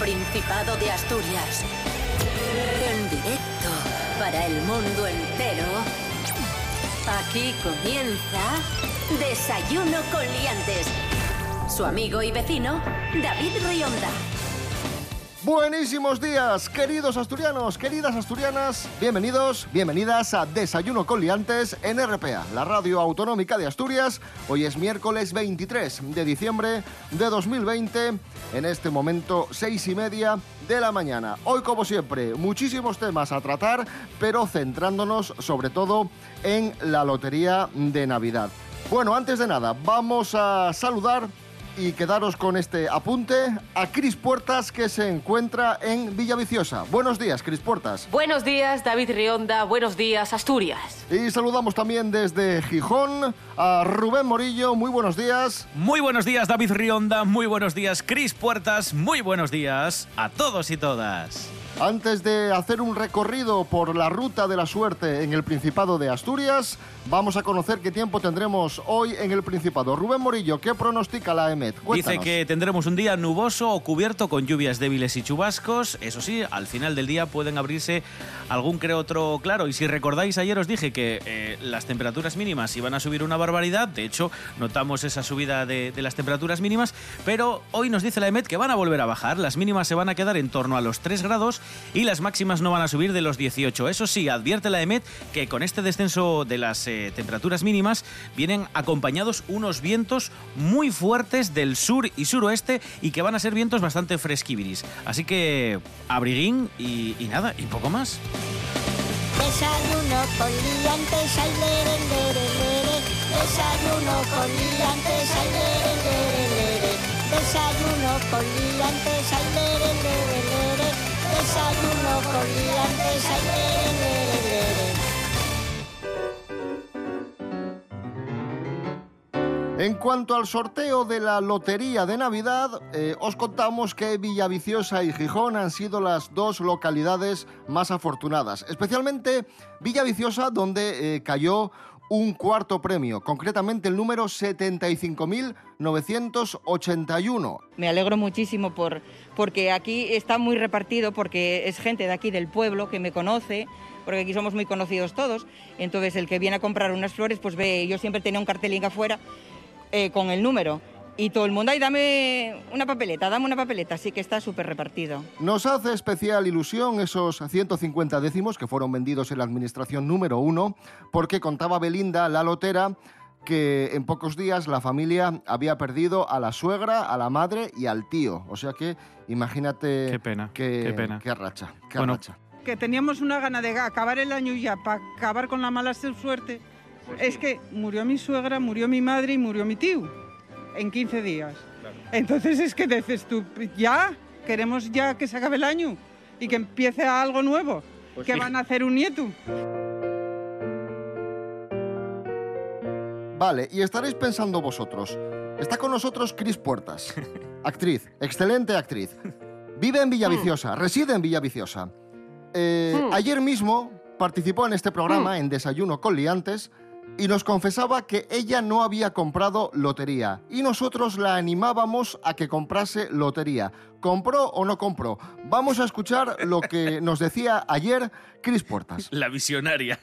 Principado de Asturias. En directo para el mundo entero. Aquí comienza Desayuno con Liantes. Su amigo y vecino, David Rionda. Buenísimos días, queridos asturianos, queridas asturianas. Bienvenidos, bienvenidas a Desayuno con Liantes en RPA, la radio autonómica de Asturias. Hoy es miércoles 23 de diciembre de 2020, en este momento seis y media de la mañana. Hoy, como siempre, muchísimos temas a tratar, pero centrándonos sobre todo en la lotería de Navidad. Bueno, antes de nada, vamos a saludar y quedaros con este apunte a Cris Puertas que se encuentra en Villaviciosa. Buenos días, Cris Puertas. Buenos días, David Rionda. Buenos días, Asturias. Y saludamos también desde Gijón a Rubén Morillo. Muy buenos días. Muy buenos días, David Rionda. Muy buenos días, Cris Puertas. Muy buenos días a todos y todas. Antes de hacer un recorrido por la ruta de la suerte en el Principado de Asturias, vamos a conocer qué tiempo tendremos hoy en el Principado. Rubén Morillo, ¿qué pronostica la EMET? Dice que tendremos un día nuboso o cubierto con lluvias débiles y chubascos. Eso sí, al final del día pueden abrirse algún que otro claro. Y si recordáis, ayer os dije que eh, las temperaturas mínimas iban a subir una barbaridad. De hecho, notamos esa subida de, de las temperaturas mínimas. Pero hoy nos dice la EMET que van a volver a bajar. Las mínimas se van a quedar en torno a los 3 grados y las máximas no van a subir de los 18. Eso sí, advierte la EMET que con este descenso de las eh, temperaturas mínimas vienen acompañados unos vientos muy fuertes del sur y suroeste y que van a ser vientos bastante fresquiviris. Así que abriguín y, nada, y poco más. Desayuno. En cuanto al sorteo de la Lotería de Navidad, eh, os contamos que Villaviciosa y Gijón han sido las dos localidades más afortunadas, especialmente Villaviciosa donde eh, cayó un cuarto premio, concretamente el número 75.981. Me alegro muchísimo por, porque aquí está muy repartido, porque es gente de aquí del pueblo que me conoce, porque aquí somos muy conocidos todos. Entonces el que viene a comprar unas flores, pues ve, yo siempre tenía un cartelín afuera eh, con el número. Y todo el mundo, ay, dame una papeleta, dame una papeleta, así que está súper repartido. Nos hace especial ilusión esos 150 décimos que fueron vendidos en la administración número uno, porque contaba Belinda, la lotera, que en pocos días la familia había perdido a la suegra, a la madre y al tío. O sea que imagínate Qué pena, qué, qué pena. qué racha, qué Bueno, racha. que teníamos una gana de acabar el año ya para acabar con la mala suerte. es que murió mi suegra, murió mi madre y murió mi tío en 15 días. Entonces es que dices tú, ya, queremos ya que se acabe el año y que empiece algo nuevo, Pues que van a hacer un nieto. Vale, y estaréis pensando vosotros. Está con nosotros Cris Puertas, actriz, excelente actriz. Vive en Villaviciosa, reside en Villaviciosa. Eh, Ayer mismo participó en este programa, en Desayuno con Liantes, y nos confesaba que ella no había comprado lotería. Y nosotros la animábamos a que comprase lotería. ¿Compró o no compró? Vamos a escuchar lo que nos decía ayer Cris Puertas. La visionaria.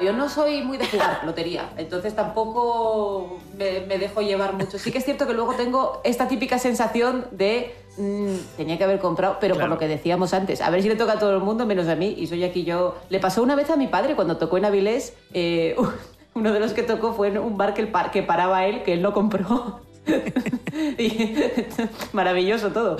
Yo no soy muy de jugar lotería, entonces tampoco me, me dejo llevar mucho. Sí que es cierto que luego tengo esta típica sensación de mm, tenía que haber comprado, pero Claro. por lo que decíamos antes, a ver si le toca a todo el mundo menos a mí y soy aquí yo. Le pasó una vez a mi padre cuando tocó en Avilés, eh, uno de los que tocó fue en un bar que, el par- que paraba él, que él no compró. Y- maravilloso todo.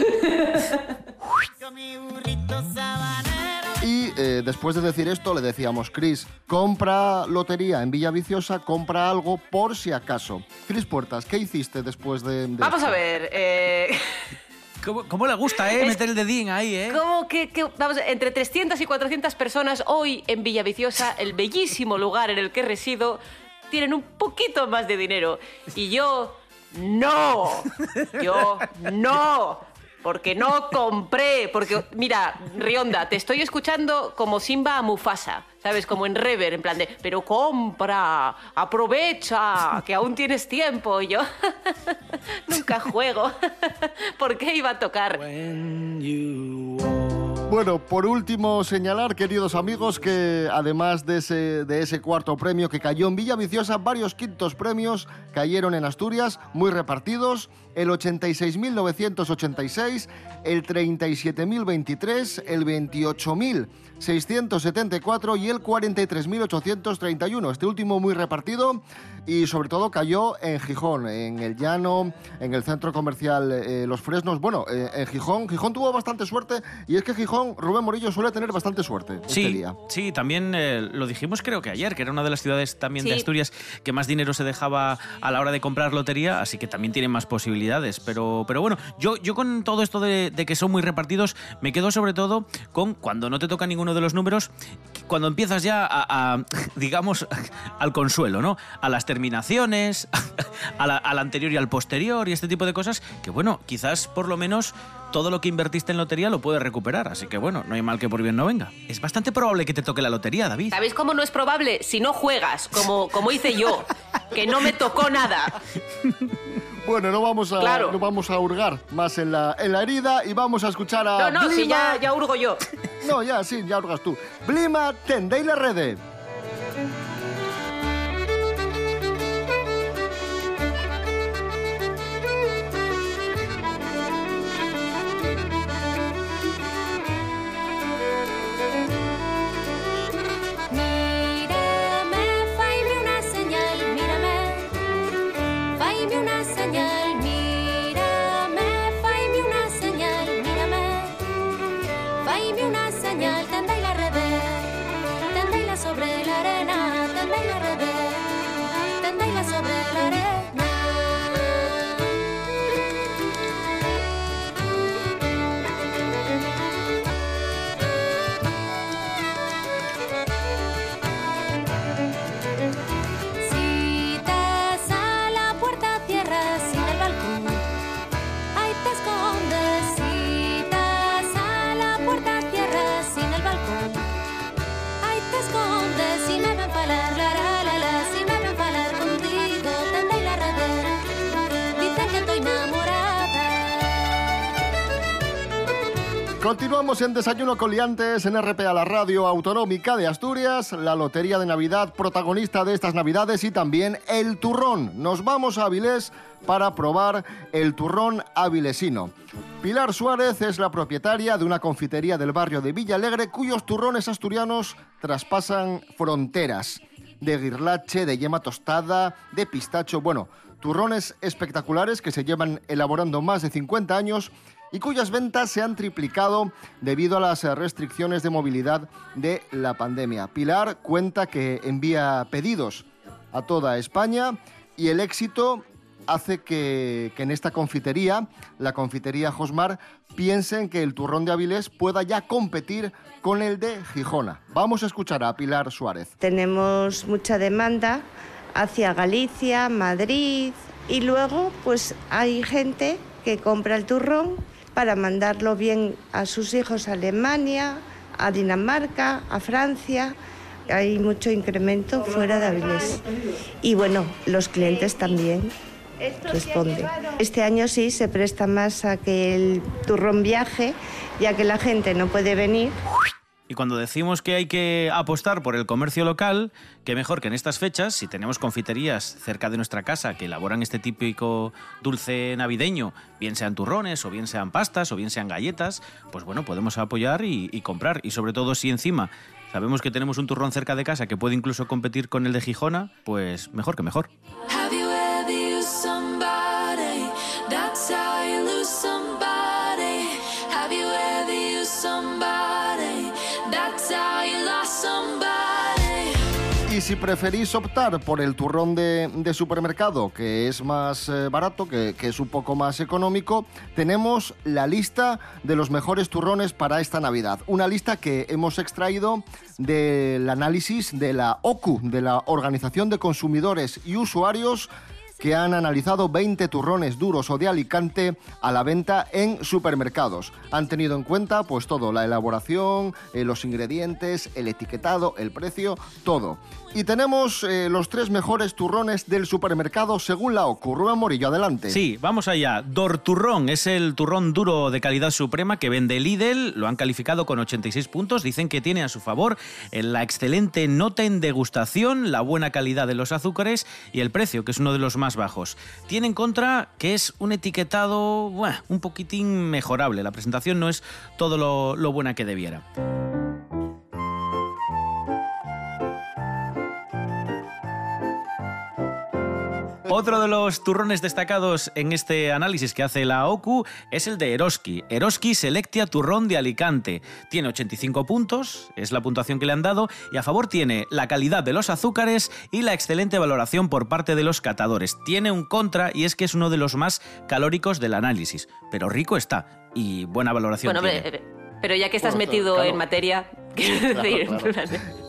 Y eh, después de decir esto, le decíamos, Cris, compra lotería en Villaviciosa, compra algo por si acaso. Cris Puertas, ¿qué hiciste después de, de Vamos esto? a ver. eh, ¿Cómo, cómo le gusta, eh? Es- Meter el dedín ahí, eh. ¿Cómo que, que- vamos, entre 300 y 400 personas hoy en Villaviciosa, el bellísimo lugar en el que resido, tienen un poquito más de dinero. Y yo, no. Yo, no. Porque no compré, porque mira, Rionda, te estoy escuchando como Simba a Mufasa, ¿sabes? Como en Rever, en plan de, pero compra, aprovecha, que aún tienes tiempo. Yo nunca juego. ¿Por qué iba a tocar? Bueno, por último señalar, queridos amigos, que además de ese, de ese cuarto premio que cayó en Villaviciosa, varios quintos premios cayeron en Asturias, muy repartidos, el 86.986, el 37.023, el 28.674 y el 43.831. Este último muy repartido y sobre todo cayó en Gijón, en el Llano, en el centro comercial eh, Los Fresnos. Bueno, eh, en Gijón, Gijón tuvo bastante suerte y es que Gijón, Rubén Morillo suele tener bastante suerte Sí, este día. sí, también eh, lo dijimos creo que ayer, que era una de las ciudades también de Sí. Asturias que más dinero se dejaba a la hora de comprar lotería, así que también tienen más posibilidades. Pero, pero bueno, yo, yo con todo esto de, de que son muy repartidos, me quedo sobre todo con cuando no te toca ninguno de los números, cuando empiezas ya a, a, digamos, al consuelo, ¿no? A las terminaciones, a la- al anterior y al posterior y este tipo de cosas, que bueno, quizás por lo menos todo lo que invertiste en lotería lo puedes recuperar. Así que bueno, no hay mal que por bien no venga. Es bastante probable que te toque la lotería, David. ¿Sabéis cómo no es probable? Si no juegas, como, como hice yo, que no me tocó nada. Bueno, no vamos a, Claro. no vamos a hurgar más en la, en la herida y vamos a escuchar a No, no, si Blima- ya, ya hurgo yo. No, ya, sí, ya hurgas tú. Blima Tendei la Rede. Continuamos en Desayuno con Liantes en RPA, la radio autonómica de Asturias, la Lotería de Navidad, protagonista de estas Navidades y también el turrón. Nos vamos a Avilés para probar el turrón avilesino. Pilar Suárez es la propietaria de una confitería del barrio de Villalegre cuyos turrones asturianos traspasan fronteras. De guirlache, de yema tostada, de pistacho, bueno, turrones espectaculares que se llevan elaborando más de 50 años y cuyas ventas se han triplicado debido a las eh, restricciones de movilidad de la pandemia. Pilar cuenta que envía pedidos a toda España y el éxito hace que, que en esta confitería, la confitería Josmar, piensen que el turrón de Avilés pueda ya competir con el de Gijona. Vamos a escuchar a Pilar Suárez. Tenemos mucha demanda hacia Galicia, Madrid y luego pues hay gente que compra el turrón para mandarlo bien a sus hijos a Alemania, a Dinamarca, a Francia. Hay mucho incremento fuera de Avilés. Y bueno, los clientes también responden. Este año sí se presta más a que el turrón viaje, ya que la gente no puede venir Y cuando decimos que hay que apostar por el comercio local, que mejor que en estas fechas, si tenemos confiterías cerca de nuestra casa que elaboran este típico dulce navideño, bien sean turrones, o bien sean pastas, o bien sean galletas, pues bueno, podemos apoyar y, y comprar. Y sobre todo si encima sabemos que tenemos un turrón cerca de casa que puede incluso competir con el de Gijona, pues mejor que mejor. Si preferís optar por el turrón de, supermercado, que es más eh, barato, que es un poco más económico, tenemos la lista de los mejores turrones para esta Navidad. Una lista que hemos extraído del análisis de la OCU, de la Organización de Consumidores y Usuarios que han analizado 20 turrones duros o de Alicante a la venta en supermercados. Han tenido en cuenta pues todo, la elaboración, eh, los ingredientes, el etiquetado, el precio, todo. Y tenemos eh, los tres mejores turrones del supermercado según la OCU. Rubén Morillo, adelante. Sí, vamos allá. Dorturrón es el turrón duro de calidad suprema que vende Lidl. Lo han calificado con 86 puntos. Dicen que tiene a su favor eh, la excelente nota en degustación, la buena calidad de los azúcares y el precio, que es uno de los más bajos. Tiene en contra que es un etiquetado un poquitín mejorable. La presentación no es todo lo buena que debiera. Otro de los turrones destacados en este análisis que hace la OCU es el de Eroski. Eroski Selectia Turrón de Alicante. Tiene 85 puntos, es la puntuación que le han dado, y a favor tiene la calidad de los azúcares y la excelente valoración por parte de los catadores. Tiene un contra y es que es uno de los más calóricos del análisis, pero rico está y buena valoración Bueno, tiene. hombre, eh, pero ya que estás Bueno, metido claro. en materia, quiero decir,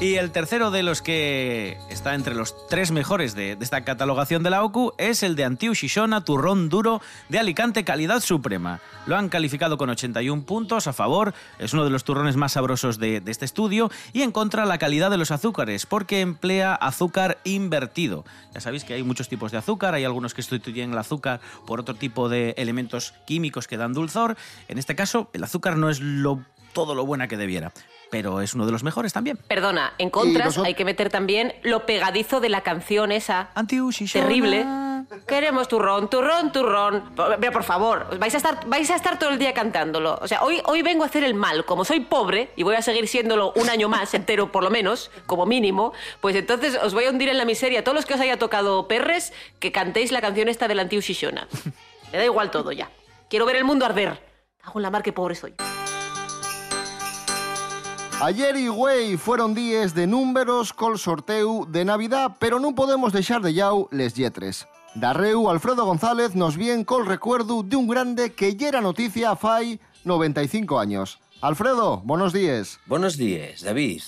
Y el tercero de los que está entre los tres mejores de, esta catalogación de la OCU es el de Antiu Xixona Turrón Duro de Alicante Calidad Suprema. Lo han calificado con 81 puntos a favor, es uno de los turrones más sabrosos de, este estudio, y en contra la calidad de los azúcares, porque emplea azúcar invertido. Ya sabéis que hay muchos tipos de azúcar, hay algunos que sustituyen el azúcar por otro tipo de elementos químicos que dan dulzor. En este caso, el azúcar no es todo lo buena que debiera, pero es uno de los mejores también. Perdona, en contras hay que meter también lo pegadizo de la canción esa. Terrible. Queremos turrón, turrón, turrón. Pero por favor, vais a estar, vais a estar todo el día cantándolo. O sea, hoy, hoy vengo a hacer el mal. Como soy pobre y voy a seguir siéndolo un año más entero, por lo menos, como mínimo, pues entonces os voy a hundir en la miseria. Todos los que os haya tocado perres, que cantéis la canción esta del Antiu Xixona. Me da igual todo ya. Quiero ver el mundo arder. Hago en la mar que pobre soy. Ayer y güey fueron días de números col sorteu de Navidad, pero no podemos dejar de llau les lletres. Darreu Alfredo González nos viene col recuerdo de un grande que ya era noticia fai 95 años. Alfredo, buenos días. Buenos días, David.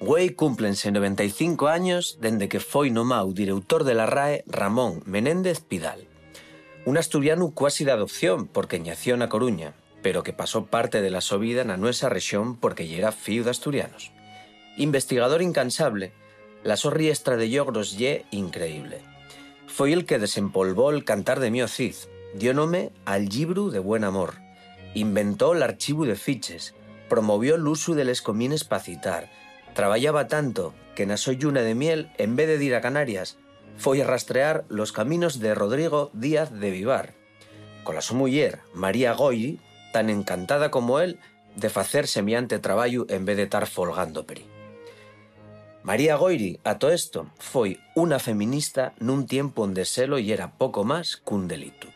Güey cúmplense 95 años dende que foi nomau director de la RAE Ramón Menéndez Pidal. Un asturiano cuasi de adopción porque nació na Coruña, pero que pasó parte de la su vida na nuestra región porque ya era fío de asturianos. Investigador incansable, la so riestra de logros ye increíble. Foi el que desempolvó el cantar de Mio Cid, dio nome al libro de buen amor, inventó el archivo de fiches, promovió el uso de les comines para citar, trabajaba tanto que na lluna de miel, en vez de ir a Canarias, foi a rastrear los caminos de Rodrigo Díaz de Vivar, con la su muller, María Goyi, tan encantada como él de facer semejante traballo en vez de estar folgando peri. María Goiri, a todo esto, foi unha feminista nun tiempo onde selo e era pouco máis cun delito.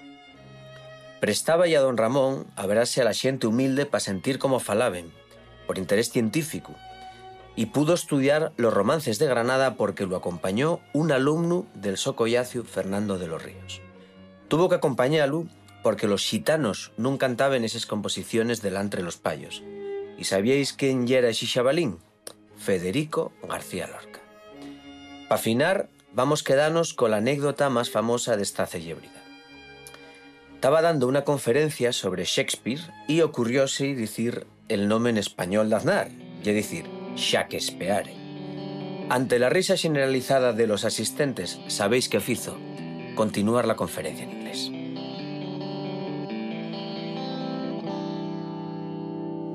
Prestaba a don Ramón a verase a la xente humilde para sentir como falaben, por interés científico, y pudo estudiar los romances de Granada porque lo acompañó un alumno del Socollacio Fernando de los Ríos. Tuvo que acompañarlo porque los gitanos non cantaban esas composiciones delante de los payos. ¿Y sabíais quién era ese chavalín? Federico García Lorca. Para afinar, vamos quedarnos con la anécdota más famosa de esta celebrida. Estaba dando una conferencia sobre Shakespeare y ocurrióse decir el nombre en español de Aznar, es decir, Shakespeare. Ante la risa generalizada de los asistentes, ¿sabéis qué hizo? Continuar la conferencia en inglés.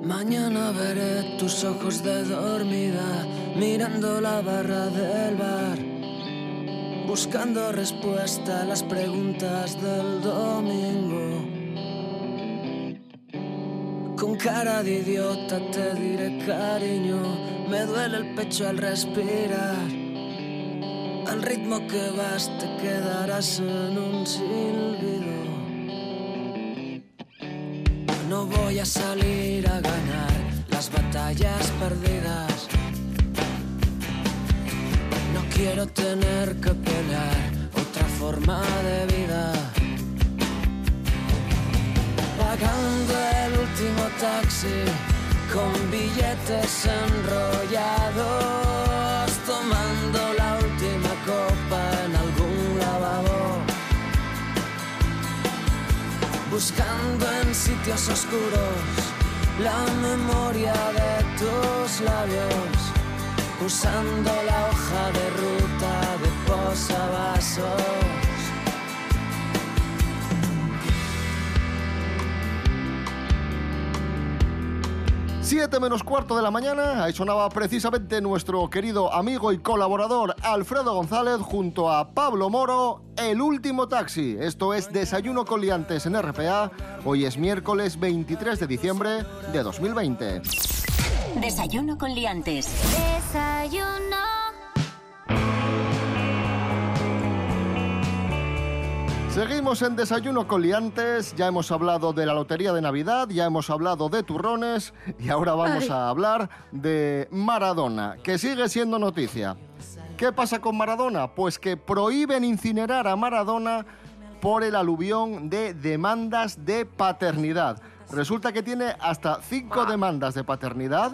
Mañana veré tus ojos de dormida mirando la barra del bar, buscando respuesta a las preguntas del domingo. Con cara de idiota te diré cariño, me duele el pecho al respirar. Al ritmo que vas te quedarás en un silbido. voy a salir a ganar las batallas perdidas. No quiero tener que pelear otra forma de vida. Pagando el último taxi con billetes enrollados, tomando la última copa en algún lavabo, buscando en sitios oscuros la memoria de tus labios, usando la hoja de ruta de posavasos. 7 menos cuarto de la mañana, ahí sonaba precisamente nuestro querido amigo y colaborador Alfredo González junto a Pablo Moro, El Último Taxi. Esto es Desayuno con Liantes en RPA. Hoy es miércoles 23 de diciembre de 2020. Desayuno con liantes. Desayuno. Seguimos en Desayuno con Liantes, ya hemos hablado de la Lotería de Navidad, ya hemos hablado de turrones y ahora vamos Ay. a hablar de Maradona, que sigue siendo noticia. ¿Qué pasa con Maradona? Pues que prohíben incinerar a Maradona por el aluvión de demandas de paternidad. Resulta que tiene hasta cinco demandas de paternidad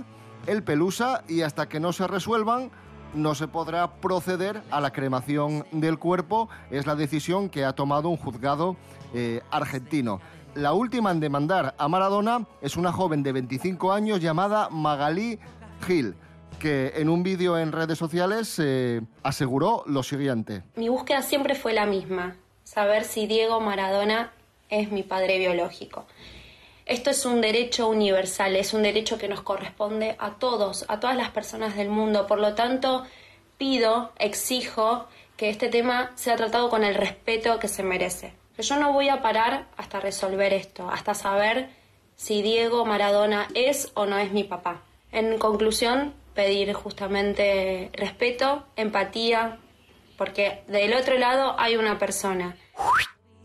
el Pelusa y hasta que no se resuelvan no se podrá proceder a la cremación del cuerpo. Es la decisión que ha tomado un juzgado eh, argentino. La última en demandar a Maradona es una joven de 25 años llamada Magalí Gil, que en un vídeo en redes sociales eh, aseguró lo siguiente. Mi búsqueda siempre fue la misma, saber si Diego Maradona es mi padre biológico. Esto es un derecho universal, es un derecho que nos corresponde a todos, a todas las personas del mundo. Por lo tanto, pido, exijo que este tema sea tratado con el respeto que se merece. Yo no voy a parar hasta resolver esto, hasta saber si Diego Maradona es o no es mi papá. En conclusión, pedir justamente respeto, empatía, porque del otro lado hay una persona.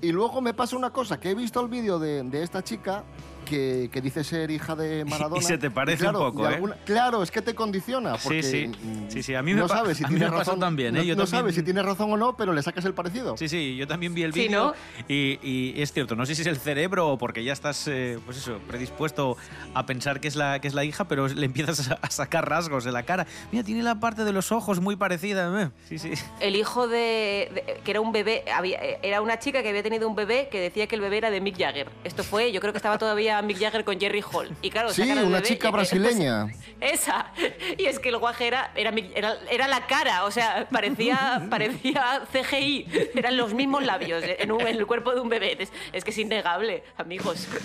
Y luego me pasa una cosa, que he visto el vídeo de, de esta chica que, que dice ser hija de Maradona. Y se te parece claro, un poco, ¿eh? alguna- Claro, es que te condiciona. Sí, Porque, sí. mm, Sí, sí, a mí me no pa- sabes si a mí tienes me pasó razón, también, ¿eh? No, Yo no también- sabes si tienes razón o no, pero le sacas el parecido. Sí, sí, yo también vi el Sí, vídeo ¿no? y, y es cierto, no sé si es el cerebro o porque ya estás, eh, pues eso, predispuesto a pensar que es la que es la hija, pero le empiezas a, a sacar rasgos de la cara. Mira, tiene la parte de los ojos muy parecida. eh. Sí, sí. El hijo de, de- que era un bebé, había- era una chica que había tenido un bebé que decía que el bebé era de Mick Jagger. Esto fue, yo creo que estaba todavía Mick Jagger con Jerry Hall. Y claro, Sí, sacan al una bebé chica y- brasileña. Esa. Y es que el guaje era, era, Mick- era, era la cara, o sea, parecía, parecía CGI. Eran los mismos labios en, un- en el cuerpo de un bebé. Es, es que es innegable, amigos.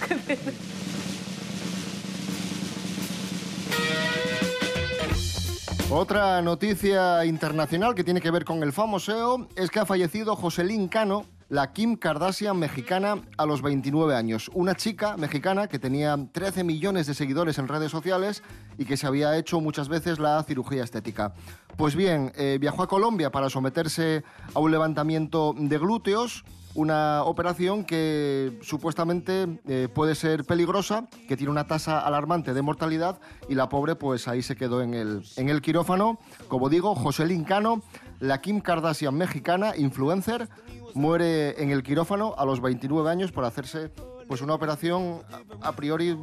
Otra noticia internacional que tiene que ver con el famoseo es que ha fallecido Joselín Cano, la Kim Kardashian mexicana a los 29 años. Una chica mexicana que tenía 13 millones de seguidores en redes sociales y que se había hecho muchas veces la cirugía estética. Pues bien, eh, viajó a Colombia para someterse a un levantamiento de glúteos una operación que supuestamente eh, puede ser peligrosa, que tiene una tasa alarmante de mortalidad y la pobre pues ahí se quedó en el, en el quirófano. Como digo, Joselín Cano, la Kim Kardashian mexicana, influencer, muere en el quirófano a los 29 años por hacerse pues una operación a, a priori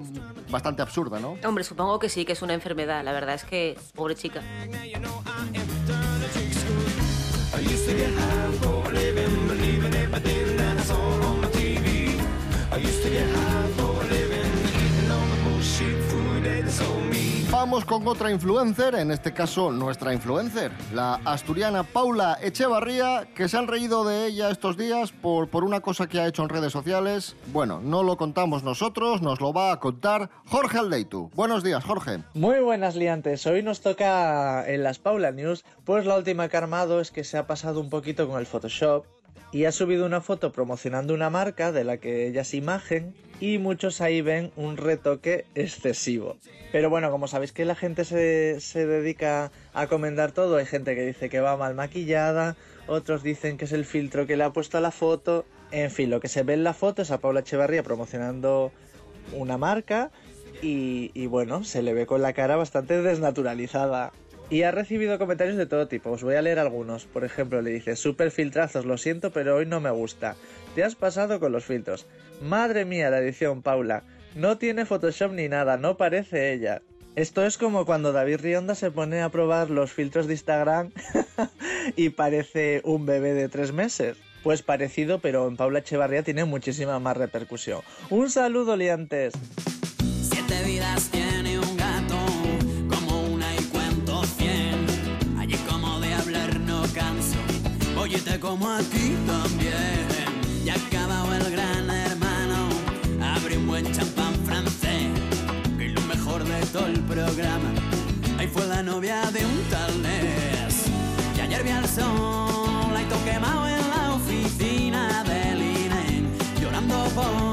bastante absurda, ¿no? Hombre, supongo que sí, que es una enfermedad. La verdad es que, pobre chica. Con otra influencer, en este caso nuestra influencer, la asturiana Paula Echevarría, que se han reído de ella estos días por, por una cosa que ha hecho en redes sociales. Bueno, no lo contamos nosotros, nos lo va a contar Jorge Aldeitu. Buenos días, Jorge. Muy buenas liantes, hoy nos toca en las Paula News, pues la última que ha armado es que se ha pasado un poquito con el Photoshop y ha subido una foto promocionando una marca de la que ella es imagen y muchos ahí ven un retoque excesivo. Pero bueno, como sabéis que la gente se, se dedica a comentar todo, hay gente que dice que va mal maquillada, otros dicen que es el filtro que le ha puesto a la foto, en fin, lo que se ve en la foto es a Paula Echevarría promocionando una marca y, y bueno, se le ve con la cara bastante desnaturalizada. Y ha recibido comentarios de todo tipo, os voy a leer algunos. Por ejemplo, le dice, super filtrazos, lo siento, pero hoy no me gusta. Te has pasado con los filtros. Madre mía, la edición, Paula. No tiene Photoshop ni nada, no parece ella. Esto es como cuando David Rionda se pone a probar los filtros de Instagram y parece un bebé de tres meses. Pues parecido, pero en Paula Echevarría tiene muchísima más repercusión. Un saludo, liantes. Siete vidas tiene óyete como aquí también. Ya acabado el gran hermano, abre un buen champán francés, que lo mejor de todo el programa. Ahí fue la novia de un tal Ness. Y ayer vi al sol, la quemado en la oficina del INE, llorando por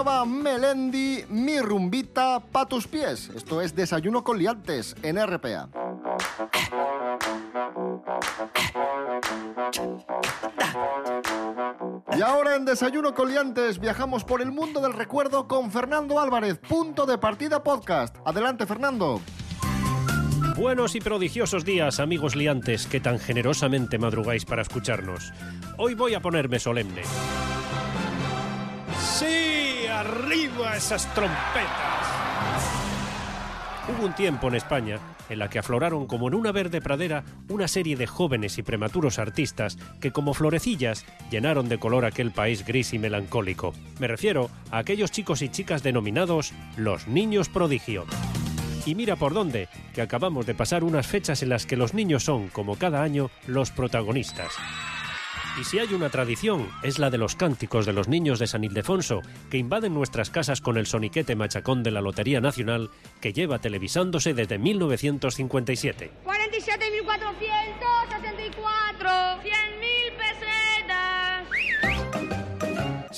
Melendi, mi rumbita pa' tus pies. Esto es Desayuno con liantes en RPA. Y ahora en Desayuno con liantes viajamos por el mundo del recuerdo con Fernando Álvarez, punto de partida podcast. Adelante, Fernando. Buenos y prodigiosos días, amigos liantes, que tan generosamente madrugáis para escucharnos. Hoy voy a ponerme solemne. ¡Sí! ¡Arriba esas trompetas! Hubo un tiempo en España en la que afloraron como en una verde pradera una serie de jóvenes y prematuros artistas que como florecillas llenaron de color aquel país gris y melancólico. Me refiero a aquellos chicos y chicas denominados los niños prodigio. Y mira por dónde, que acabamos de pasar unas fechas en las que los niños son, como cada año, los protagonistas. Y si hay una tradición, es la de los cánticos de los niños de San Ildefonso, que invaden nuestras casas con el soniquete machacón de la Lotería Nacional, que lleva televisándose desde 1957. 47.464, 100.000 pesetas.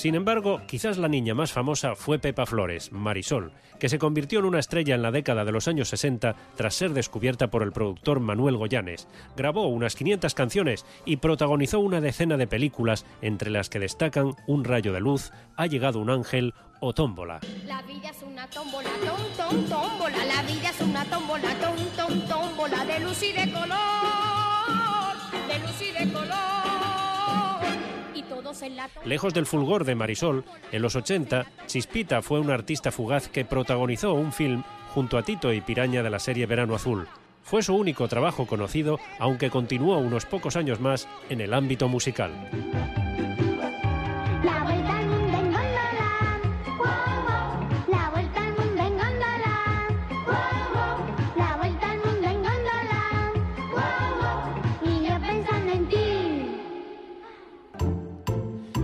Sin embargo, quizás la niña más famosa fue Pepa Flores, Marisol, que se convirtió en una estrella en la década de los años 60 tras ser descubierta por el productor Manuel Goyanes. Grabó unas 500 canciones y protagonizó una decena de películas, entre las que destacan Un rayo de luz, Ha llegado un ángel o Tómbola. La vida es una tómbola, tom, tom, tómbola. La vida es una tómbola, tom, tom, tómbola. De luz y de color, de luz y de color. Lejos del fulgor de Marisol, en los 80, Chispita fue una artista fugaz que protagonizó un film junto a Tito y Piraña de la serie Verano Azul. Fue su único trabajo conocido, aunque continuó unos pocos años más en el ámbito musical.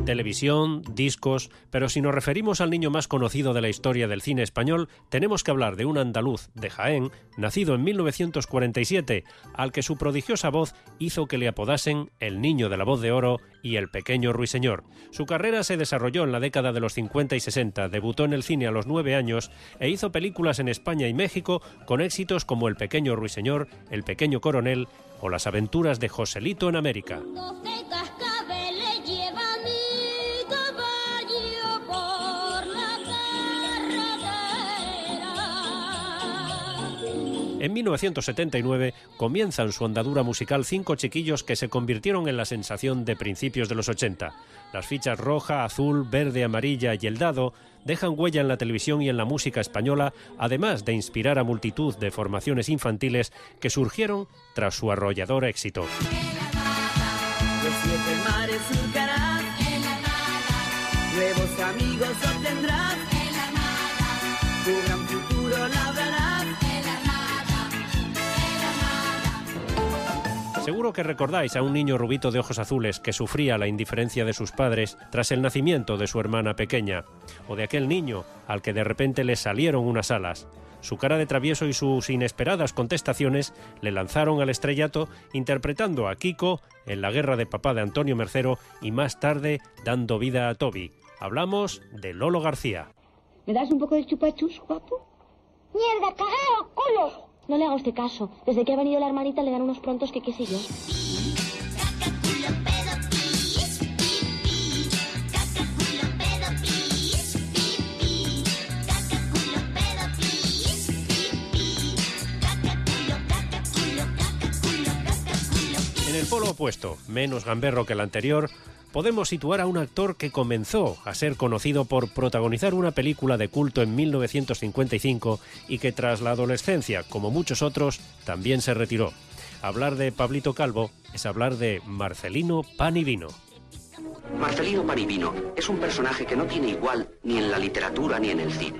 Televisión, discos, pero si nos referimos al niño más conocido de la historia del cine español, tenemos que hablar de un andaluz de Jaén, nacido en 1947, al que su prodigiosa voz hizo que le apodasen el niño de la voz de oro y el pequeño ruiseñor. Su carrera se desarrolló en la década de los 50 y 60, debutó en el cine a los nueve años e hizo películas en España y México con éxitos como El pequeño ruiseñor, El pequeño coronel o Las aventuras de Joselito en América. En 1979 comienzan su andadura musical cinco chiquillos que se convirtieron en la sensación de principios de los 80. Las fichas roja, azul, verde, amarilla y el dado dejan huella en la televisión y en la música española, además de inspirar a multitud de formaciones infantiles que surgieron tras su arrollador éxito. Seguro que recordáis a un niño rubito de ojos azules que sufría la indiferencia de sus padres tras el nacimiento de su hermana pequeña, o de aquel niño al que de repente le salieron unas alas. Su cara de travieso y sus inesperadas contestaciones le lanzaron al estrellato interpretando a Kiko en La guerra de papá de Antonio Mercero y más tarde dando vida a Toby. Hablamos de Lolo García. ¿Me das un poco de chupachus, guapo? ¡Mierda, cagao, culo! No le haga usted caso. Desde que ha venido la hermanita le dan unos prontos que qué sé yo. En el polo opuesto, menos gamberro que el anterior, podemos situar a un actor que comenzó a ser conocido por protagonizar una película de culto en 1955 y que tras la adolescencia, como muchos otros, también se retiró. Hablar de Pablito Calvo es hablar de Marcelino Pan y Vino. Marcelino Parivino es un personaje que no tiene igual ni en la literatura ni en el cine.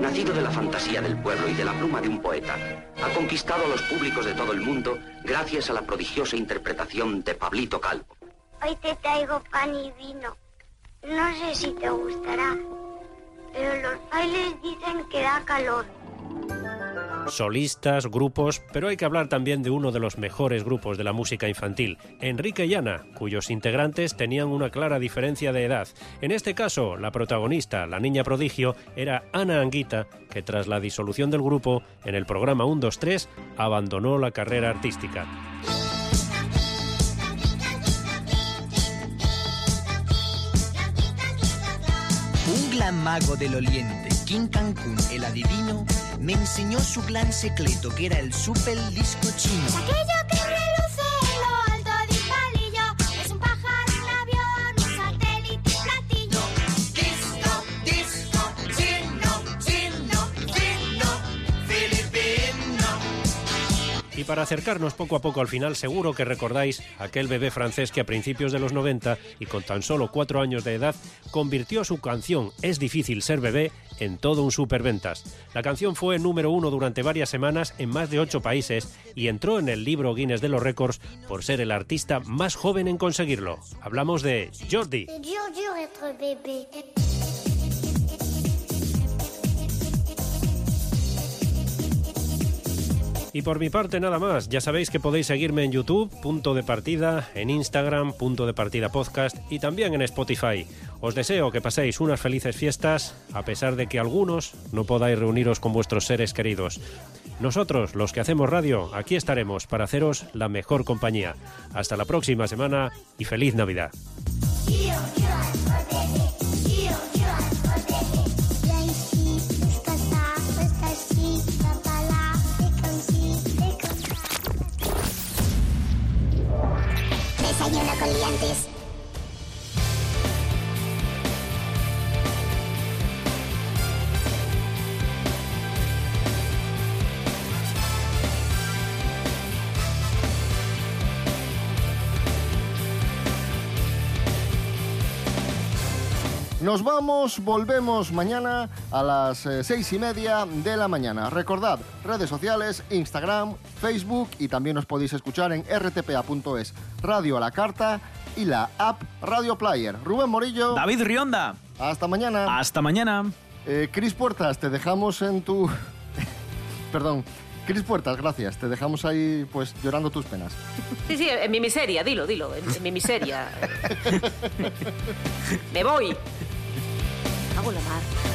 Nacido de la fantasía del pueblo y de la pluma de un poeta, ha conquistado a los públicos de todo el mundo gracias a la prodigiosa interpretación de Pablito Calvo. Hoy te traigo pan y vino. No sé si te gustará, pero los bailes dicen que da calor. Solistas, grupos, pero hay que hablar también de uno de los mejores grupos de la música infantil, Enrique y Ana, cuyos integrantes tenían una clara diferencia de edad. En este caso, la protagonista, la niña prodigio, era Ana Anguita, que tras la disolución del grupo, en el programa 1-2-3, abandonó la carrera artística. Un gran mago del oriente, King Cancún, el adivino, me enseñó su gran secreto, que era el super disco chino. Para acercarnos poco a poco al final, seguro que recordáis aquel bebé francés que a principios de los 90 y con tan solo cuatro años de edad convirtió su canción Es difícil ser bebé en todo un superventas. La canción fue número uno durante varias semanas en más de ocho países y entró en el libro Guinness de los récords por ser el artista más joven en conseguirlo. Hablamos de Jordi. Y por mi parte nada más, ya sabéis que podéis seguirme en YouTube, punto de partida, en Instagram, punto de partida podcast y también en Spotify. Os deseo que paséis unas felices fiestas, a pesar de que algunos no podáis reuniros con vuestros seres queridos. Nosotros, los que hacemos radio, aquí estaremos para haceros la mejor compañía. Hasta la próxima semana y feliz Navidad. Con liantes. Nos vamos, volvemos mañana a las eh, seis y media de la mañana. Recordad, redes sociales, Instagram, Facebook y también os podéis escuchar en rtpa.es, Radio a la Carta y la app Radio Player. Rubén Morillo. David Rionda. Hasta mañana. Hasta mañana. Eh, Cris Puertas, te dejamos en tu... Perdón. Cris Puertas, gracias. Te dejamos ahí, pues, llorando tus penas. Sí, sí, en mi miseria, dilo, dilo, en, en mi miseria. Me voy. 拿过来吗。